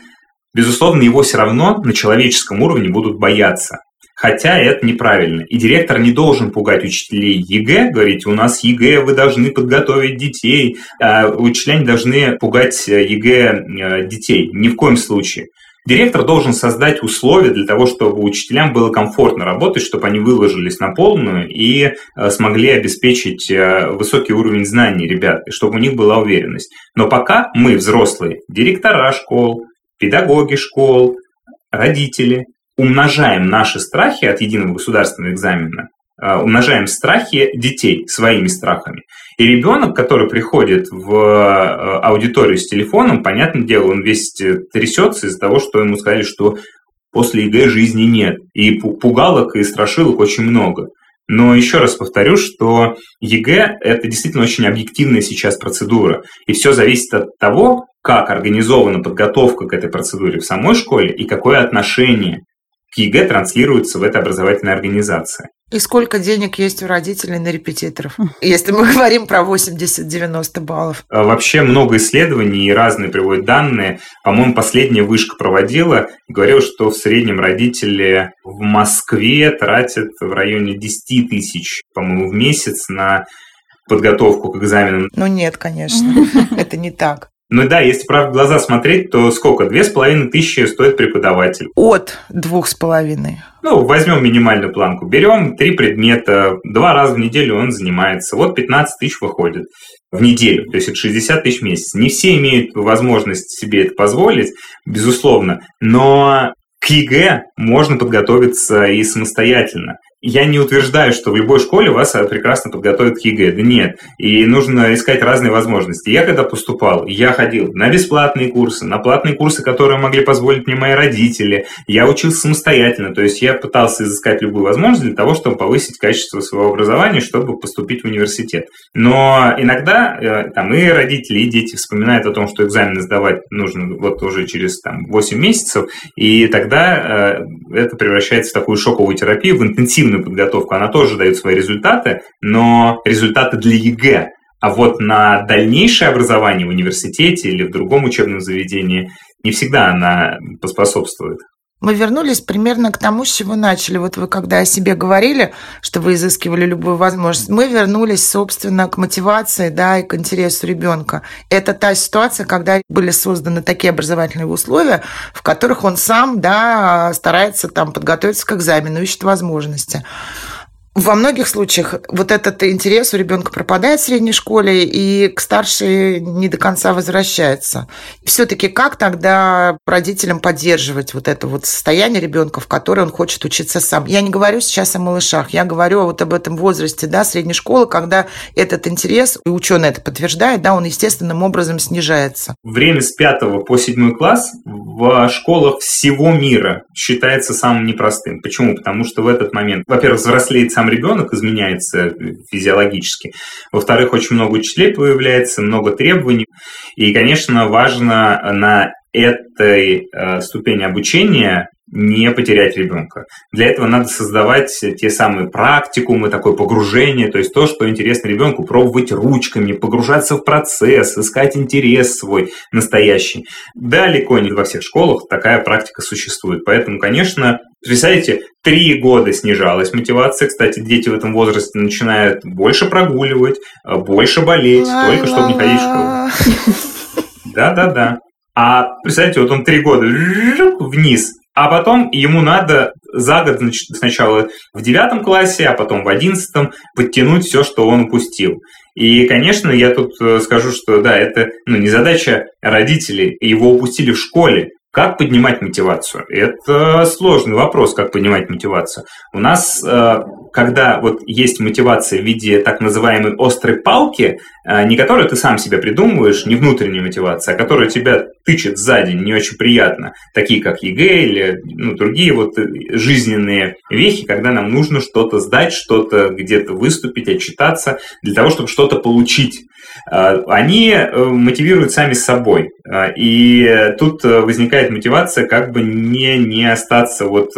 безусловно, его все равно на человеческом уровне будут бояться. Хотя это неправильно. И директор не должен пугать учителей ЕГЭ, говорить, у нас ЕГЭ, вы должны подготовить детей. А учителя не должны пугать э, ЕГЭ э, детей. Ни в коем случае. Директор должен создать условия для того, чтобы учителям было комфортно работать, чтобы они выложились на полную и э, смогли обеспечить э, высокий уровень знаний ребят, чтобы у них была уверенность. Но пока мы, взрослые, директора школ, педагоги школ, родители, умножаем наши страхи от единого государственного экзамена, умножаем страхи детей своими страхами. И ребенок, который приходит в э, аудиторию с телефоном, понятное дело, он весь трясется из-за того, что ему сказали, что после ЕГЭ жизни нет. И пугалок и страшилок очень много. Но еще раз повторю, что ЕГЭ – это действительно очень объективная сейчас процедура. И все зависит от того, как организована подготовка к этой процедуре в самой школе и какое отношение к ЕГЭ транслируется в этой образовательной организации. И сколько денег есть у родителей на репетиторов, если мы говорим про 80-90 баллов? А вообще много исследований и разные приводят данные. По-моему, последняя Вышка проводила и говорила, что в среднем родители в Москве тратят в районе 10 тысяч, по-моему, в месяц на подготовку к экзаменам. Ну нет, конечно, это не так. Ну да, если правде в глаза смотреть, то сколько? Две с половиной тысячи стоит преподаватель. От двух с половиной. Ну, возьмем минимальную планку. Берем три предмета, два раза в неделю он занимается. Вот 15 тысяч выходит в неделю, то есть это 60 тысяч в месяц. Не все имеют возможность себе это позволить, безусловно, но к ЕГЭ можно подготовиться и самостоятельно. Я не утверждаю, что в любой школе вас э, прекрасно подготовят к ЕГЭ. Да нет. И нужно искать разные возможности. Я когда поступал, я ходил на бесплатные курсы, на платные курсы, которые могли позволить мне мои родители. Я учился самостоятельно. То есть я пытался изыскать любую возможность для того, чтобы повысить качество своего образования, чтобы поступить в университет. Но иногда э, там и родители, и дети вспоминают о том, что экзамены сдавать нужно вот уже через там, 8 месяцев, и тогда э, это превращается в такую шоковую терапию, в интенсивную активную подготовку, она тоже дает свои результаты, но результаты для ЕГЭ. А вот на дальнейшее образование в университете или в другом учебном заведении не всегда она поспособствует. Мы вернулись примерно к тому, с чего начали. Вот вы когда о себе говорили, что вы изыскивали любую возможность, мы вернулись, собственно, к мотивации, да, и к интересу ребенка. Это та ситуация, когда были созданы такие образовательные условия, в которых он сам, да, старается там подготовиться к экзамену, ищет возможности. Во многих случаях вот этот интерес у ребенка пропадает в средней школе и к старшей не до конца возвращается. Все-таки как тогда родителям поддерживать вот это вот состояние ребенка, в которое он хочет учиться сам? Я не говорю сейчас о малышах, я говорю вот об этом возрасте, да, средней школы, когда этот интерес, и ученые это подтверждают, да, он естественным образом снижается. Время с пятого по седьмой класс в школах всего мира считается самым непростым. Почему? Потому что в этот момент, во-первых, взрослеет сам сам ребенок изменяется физиологически. Во-вторых, очень много учителей появляется, много требований. И, конечно, важно на этой э, ступени обучения не потерять ребенка. Для этого надо создавать те самые практикумы, такое погружение, то есть то, что интересно ребенку, пробовать ручками, погружаться в процесс, искать интерес свой настоящий. Далеко не во всех школах такая практика существует. Поэтому, конечно, представляете, три года снижалась мотивация. Кстати, дети в этом возрасте начинают больше прогуливать, больше болеть, только чтобы не ходить в школу. Да-да-да. А представьте, вот он три года вниз, а потом ему надо за год сначала в девятом классе, а потом в одиннадцатом подтянуть все, что он упустил. И, конечно, я тут э, скажу, что да, это ну, не задача родителей, его упустили в школе. Как поднимать мотивацию? Это сложный вопрос, как поднимать мотивацию. У нас э, когда вот есть мотивация в виде так называемой острой палки, а, не которую ты сам себе придумываешь, не внутренняя мотивация, а которая тебя тычет сзади, не очень приятно, такие как ЕГЭ или ну, другие вот э, жизненные вехи, когда нам нужно что-то сдать, что-то где-то выступить, отчитаться, для того, чтобы что-то получить. А, они э, мотивируют сами собой. А, и тут э, возникает мотивация как бы не, не остаться вот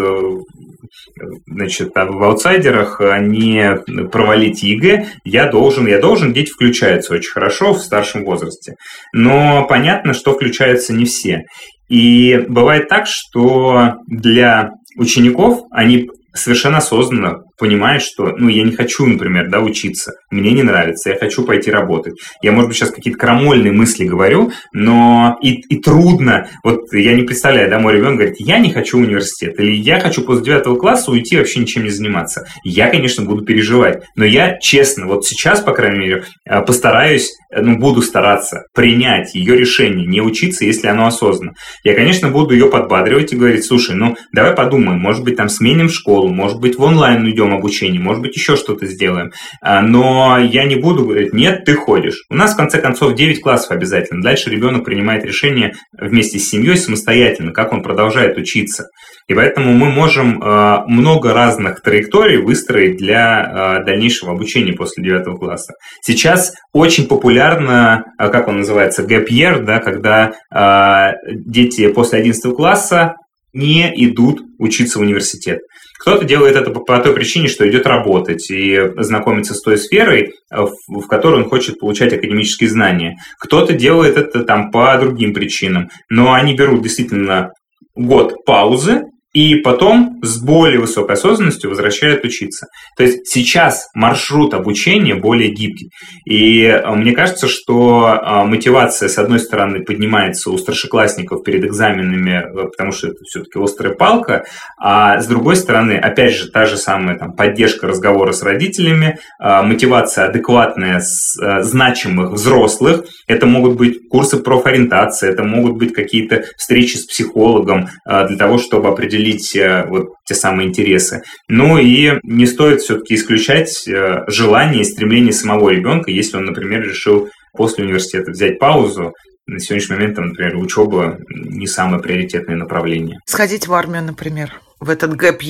значит, в аутсайдерах а не провалить ЕГЭ, я должен, я должен, дети включаются очень хорошо в старшем возрасте. Но понятно, что включаются не все. И бывает так, что для учеников они совершенно осознанно понимает, что, ну, я не хочу, например, да, учиться, мне не нравится, я хочу пойти работать. Я, может быть, сейчас какие-то крамольные мысли говорю, но и, и трудно, вот я не представляю, да, мой ребенок говорит, я не хочу университет, или я хочу после девятого класса уйти вообще ничем не заниматься. Я, конечно, буду переживать, но я честно, вот сейчас, по крайней мере, э, постараюсь, э, ну, буду стараться принять ее решение, не учиться, если оно осознанно. Я, конечно, буду ее подбадривать и говорить, слушай, ну, давай подумаем, может быть, там сменим школу, может быть, в онлайн уйдем, проведем обучение, может быть, еще что-то сделаем. А, но я не буду говорить, нет, ты ходишь. У нас, в конце концов, 9 классов обязательно. Дальше ребенок принимает решение вместе с семьей самостоятельно, как он продолжает учиться. И поэтому мы можем а, много разных траекторий выстроить для а, дальнейшего обучения после 9 класса. Сейчас очень популярно, как он называется, gap year, да, когда дети после 11 класса не идут учиться в университет. Кто-то делает это по, той причине, что идет работать и знакомиться с той сферой, э, в, в которой он хочет получать академические знания. Кто-то делает это там по другим причинам. Но они берут действительно год паузы, и потом с более высокой осознанностью возвращают учиться. То есть сейчас маршрут обучения более гибкий. И э, мне кажется, что э, мотивация, с одной стороны, поднимается у старшеклассников перед экзаменами, э, потому что это все-таки острая палка, а с другой стороны, опять же, та же самая там, поддержка разговора с родителями, мотивация адекватная значимых взрослых, это могут быть курсы профориентации, это могут быть какие-то встречи с психологом для того, чтобы определить определить э, вот те самые интересы. Ну и не стоит все-таки исключать э, желание и стремление самого ребенка, если он, например, решил после университета взять паузу, на сегодняшний момент, там, например, учеба не самое приоритетное направление. Сходить в армию, например, в этот gap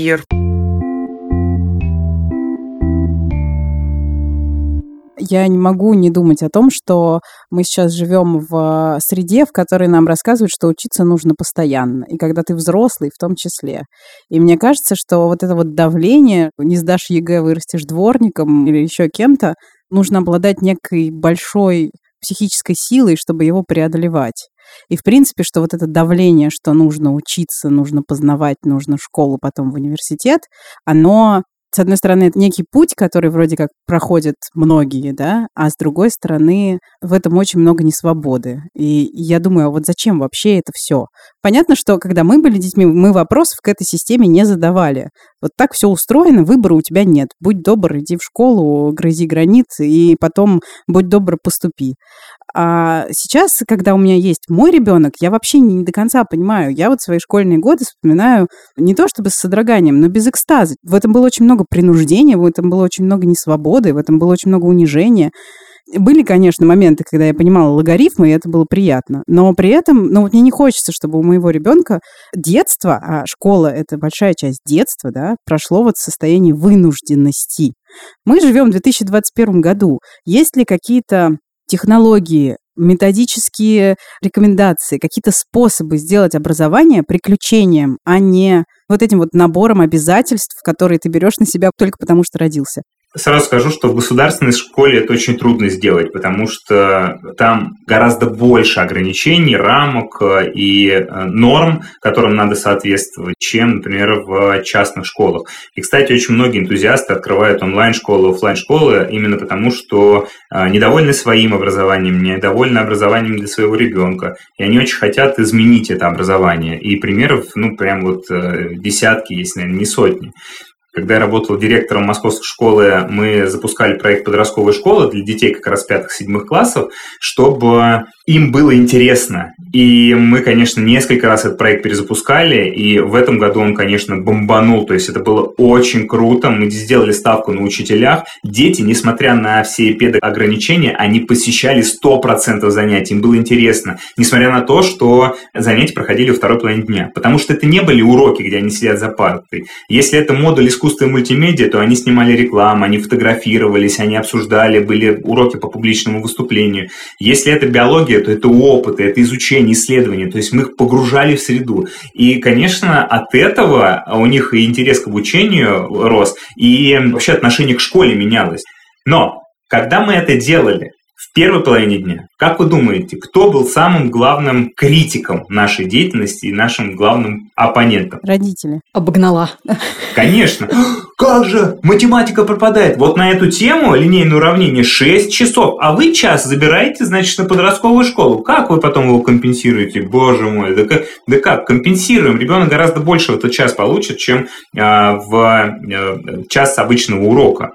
я не могу не думать о том, что мы сейчас живем в среде, в которой нам рассказывают, что учиться нужно постоянно, и когда ты взрослый в том числе. И мне кажется, что вот это вот давление, не сдашь ЕГЭ, вырастешь дворником или еще кем-то, нужно обладать некой большой психической силой, чтобы его преодолевать. И, в принципе, что вот это давление, что нужно учиться, нужно познавать, нужно школу, потом в университет, оно с одной стороны, это некий путь, который вроде как проходят многие, да, а с другой стороны, в этом очень много несвободы. И я думаю, а вот зачем вообще это все? Понятно, что когда мы были детьми, мы вопросов к этой системе не задавали. Вот так все устроено, выбора у тебя нет. Будь добр, иди в школу, грызи гранит, и потом будь добр, поступи. А сейчас, когда у меня есть мой ребенок, я вообще не до конца понимаю. Я вот свои школьные годы вспоминаю не то чтобы с содроганием, но без экстаза. В этом было очень много принуждения, в этом было очень много несвободы, в этом было очень много унижения. Были, конечно, моменты, когда я понимала логарифмы, и это было приятно. Но при этом, ну вот мне не хочется, чтобы у моего ребенка детство, а школа — это большая часть детства, да, прошло вот в состоянии вынужденности. Мы живем в 2021 году. Есть ли какие-то технологии, методические рекомендации, какие-то способы сделать образование приключением, а не вот этим вот набором обязательств, которые ты берешь на себя только потому, что родился. Сразу скажу, что в государственной школе это очень трудно сделать, потому что там гораздо больше ограничений, рамок э, и э, норм, которым надо соответствовать, чем, например, в частных школах. И, кстати, очень многие энтузиасты открывают онлайн-школы, офлайн школы именно потому, что э, недовольны своим образованием, недовольны образованием для своего ребенка, и они очень хотят изменить это образование. И примеров, ну, прям вот десятки, если, наверное, не сотни. Когда я работал директором московской школы, мы запускали проект подростковой школы для детей как раз пятых-седьмых классов, чтобы им было интересно. И мы, конечно, несколько раз этот проект перезапускали, и в этом году он, конечно, бомбанул. То есть это было очень круто. Мы сделали ставку на учителях. Дети, несмотря на все педагограничения, они посещали 100% занятий. Им было интересно. Несмотря на то, что занятия проходили во второй половине дня. Потому что это не были уроки, где они сидят за партой. Если это модуль искусства и мультимедиа, то они снимали рекламу, они фотографировались, они обсуждали, были уроки по публичному выступлению. Если это биология, то это опыты, это изучение, исследование, то есть мы их погружали в среду. И, конечно, от этого у них и интерес к обучению рос, и вообще отношение к школе менялось. Но когда мы это делали, в первой половине дня. Как вы думаете, кто был самым главным критиком нашей деятельности и нашим главным оппонентом? Родители. Обогнала. Конечно. Как же математика пропадает? Вот на эту тему линейное уравнение 6 часов, а вы час забираете, значит, на подростковую школу. Как вы потом его компенсируете? Боже мой, да как, да как компенсируем? Ребенок гораздо больше в этот час получит, чем а, в а, час обычного урока.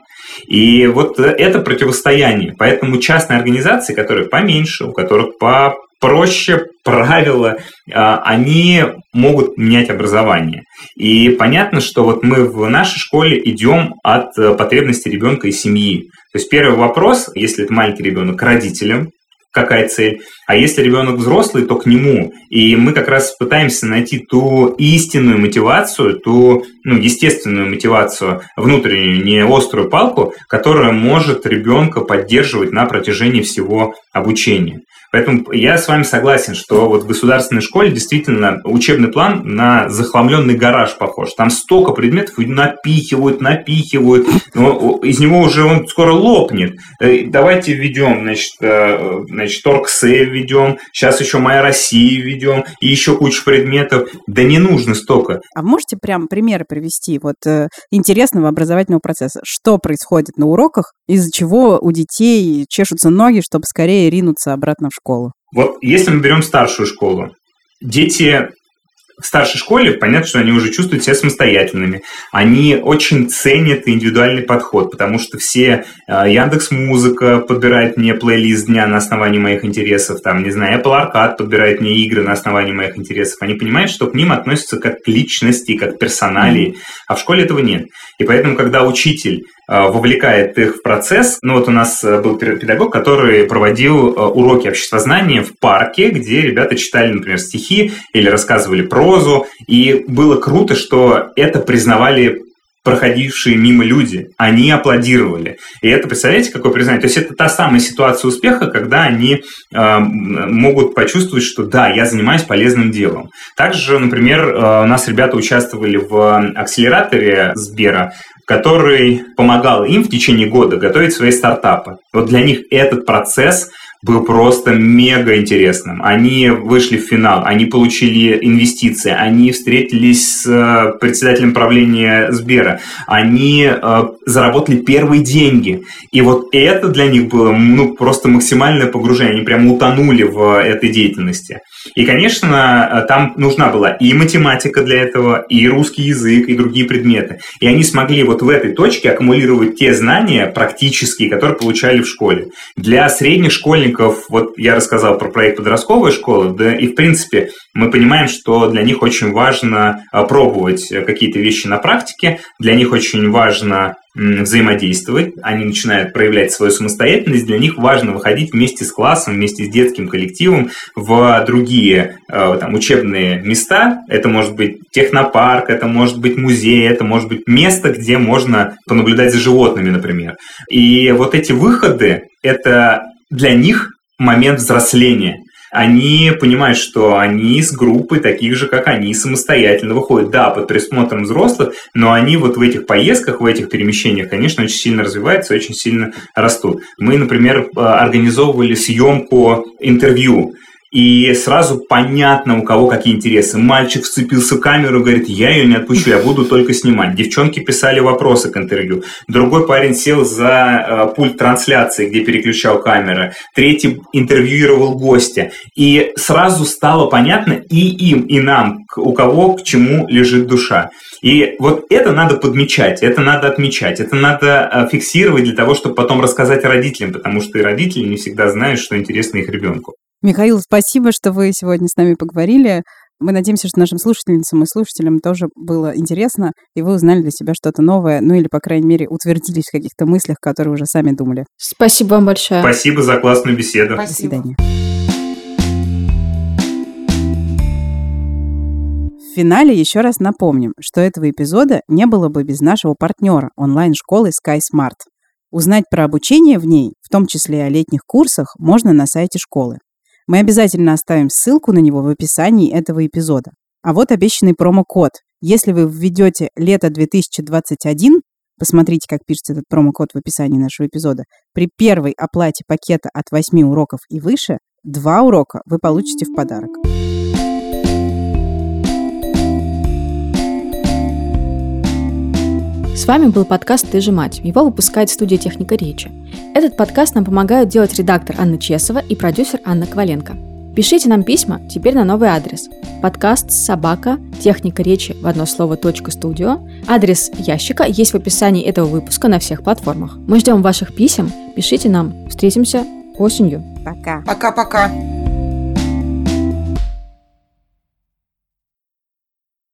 И вот это противостояние. Поэтому частные организации, которые поменьше, у которых попроще правила, а, они могут менять образование. И понятно, что вот мы в нашей школе идем от э, потребностей ребенка и семьи. То есть первый вопрос, если это маленький ребенок, к родителям, какая цель. А если ребенок взрослый, то к нему. И мы как раз пытаемся найти ту истинную мотивацию, ту ну, естественную мотивацию, внутреннюю, не острую палку, которая может ребенка поддерживать на протяжении всего обучения. Поэтому я с вами согласен, что вот в государственной школе действительно учебный план на захламленный гараж похож. Там столько предметов напихивают, напихивают, но из него уже он скоро лопнет. Э, давайте введем, значит, э, значит торксе введем, сейчас еще Моя Россия введем, и еще кучу предметов. Да не нужно столько. А можете прям примеры привести вот э, интересного образовательного процесса? Что происходит на уроках, из-за чего у детей чешутся ноги, чтобы скорее ринуться обратно в школу? Вот если мы берем старшую школу, дети в старшей школе понятно, что они уже чувствуют себя самостоятельными. Они очень ценят индивидуальный подход, потому что все э, Яндекс Музыка подбирает мне плейлист дня на основании моих интересов, там, не знаю, Apple Arcade подбирает мне игры на основании моих интересов. Они понимают, что к ним относятся как к личности, как к персоналии, а в школе этого нет. И поэтому, когда учитель вовлекает их в процесс. Ну вот у нас э, был педагог, который проводил э, уроки обществознания в парке, где ребята читали, например, стихи или рассказывали прозу. И было круто, что это признавали проходившие мимо люди, они аплодировали. И это, представляете, какое признание? То есть это та самая ситуация успеха, когда они э, могут почувствовать, что да, я занимаюсь полезным делом. Также, например, э, у нас ребята участвовали в акселераторе Сбера, который помогал им в течение года готовить свои стартапы. Вот для них этот процесс был просто мега интересным. Они вышли в финал, они получили инвестиции, они встретились с э, председателем правления Сбера, они э, заработали первые деньги. И вот это для них было ну, просто максимальное погружение. Они прямо утонули в этой деятельности. И, конечно, э, там нужна была и математика для этого, и русский язык, и другие предметы. И они смогли вот в этой точке аккумулировать те знания практические, которые получали в школе. Для средних школьников, вот я рассказал про проект подростковой школы, да, и, в принципе, мы понимаем, что для них очень важно э, пробовать какие-то вещи на практике, для них очень важно взаимодействовать, они начинают проявлять свою самостоятельность, для них важно выходить вместе с классом, вместе с детским коллективом в другие э, там, учебные места. Это может быть технопарк, это может быть музей, это может быть место, где можно понаблюдать за животными, например. И вот эти выходы – это для них момент взросления они понимают, что они с группой таких же, как они, самостоятельно выходят, да, под присмотром взрослых, но они вот в этих поездках, в этих перемещениях, конечно, очень сильно развиваются, очень сильно растут. Мы, например, организовывали съемку интервью и сразу понятно, у кого какие интересы. Мальчик вцепился в камеру говорит, я ее не отпущу, я буду только снимать. Девчонки писали вопросы к интервью. Другой парень сел за э, пульт трансляции, где переключал камеры. Третий интервьюировал гостя. И сразу стало понятно и им, и нам, у кого к чему лежит душа. И вот это надо подмечать, это надо отмечать, это надо э, фиксировать для того, чтобы потом рассказать родителям, потому что и родители не всегда знают, что интересно их ребенку. Михаил, спасибо, что вы сегодня с нами поговорили. Мы надеемся, что нашим слушательницам и слушателям тоже было интересно, и вы узнали для себя что-то новое, ну или, по крайней мере, утвердились в каких-то мыслях, которые уже сами думали. Спасибо вам большое. Спасибо за классную беседу. Спасибо. До свидания. В финале еще раз напомним, что этого эпизода не было бы без нашего партнера онлайн-школы SkySmart. Узнать про обучение в ней, в том числе и о летних курсах, можно на сайте школы. Мы обязательно оставим ссылку на него в описании этого эпизода. А вот обещанный промокод. Если вы введете лето 2021, посмотрите, как пишется этот промокод в описании нашего эпизода, при первой оплате пакета от 8 уроков и выше, два урока вы получите в подарок. С вами был подкаст «Ты же мать». Его выпускает студия «Техника речи». Этот подкаст нам помогают делать редактор Анна Чесова и продюсер Анна Коваленко. Пишите нам письма теперь на новый адрес. Подкаст собака техника речи в одно слово .студио. Адрес ящика есть в описании этого выпуска на всех платформах. Мы ждем ваших писем. Пишите нам. Встретимся осенью. Пока. Пока-пока.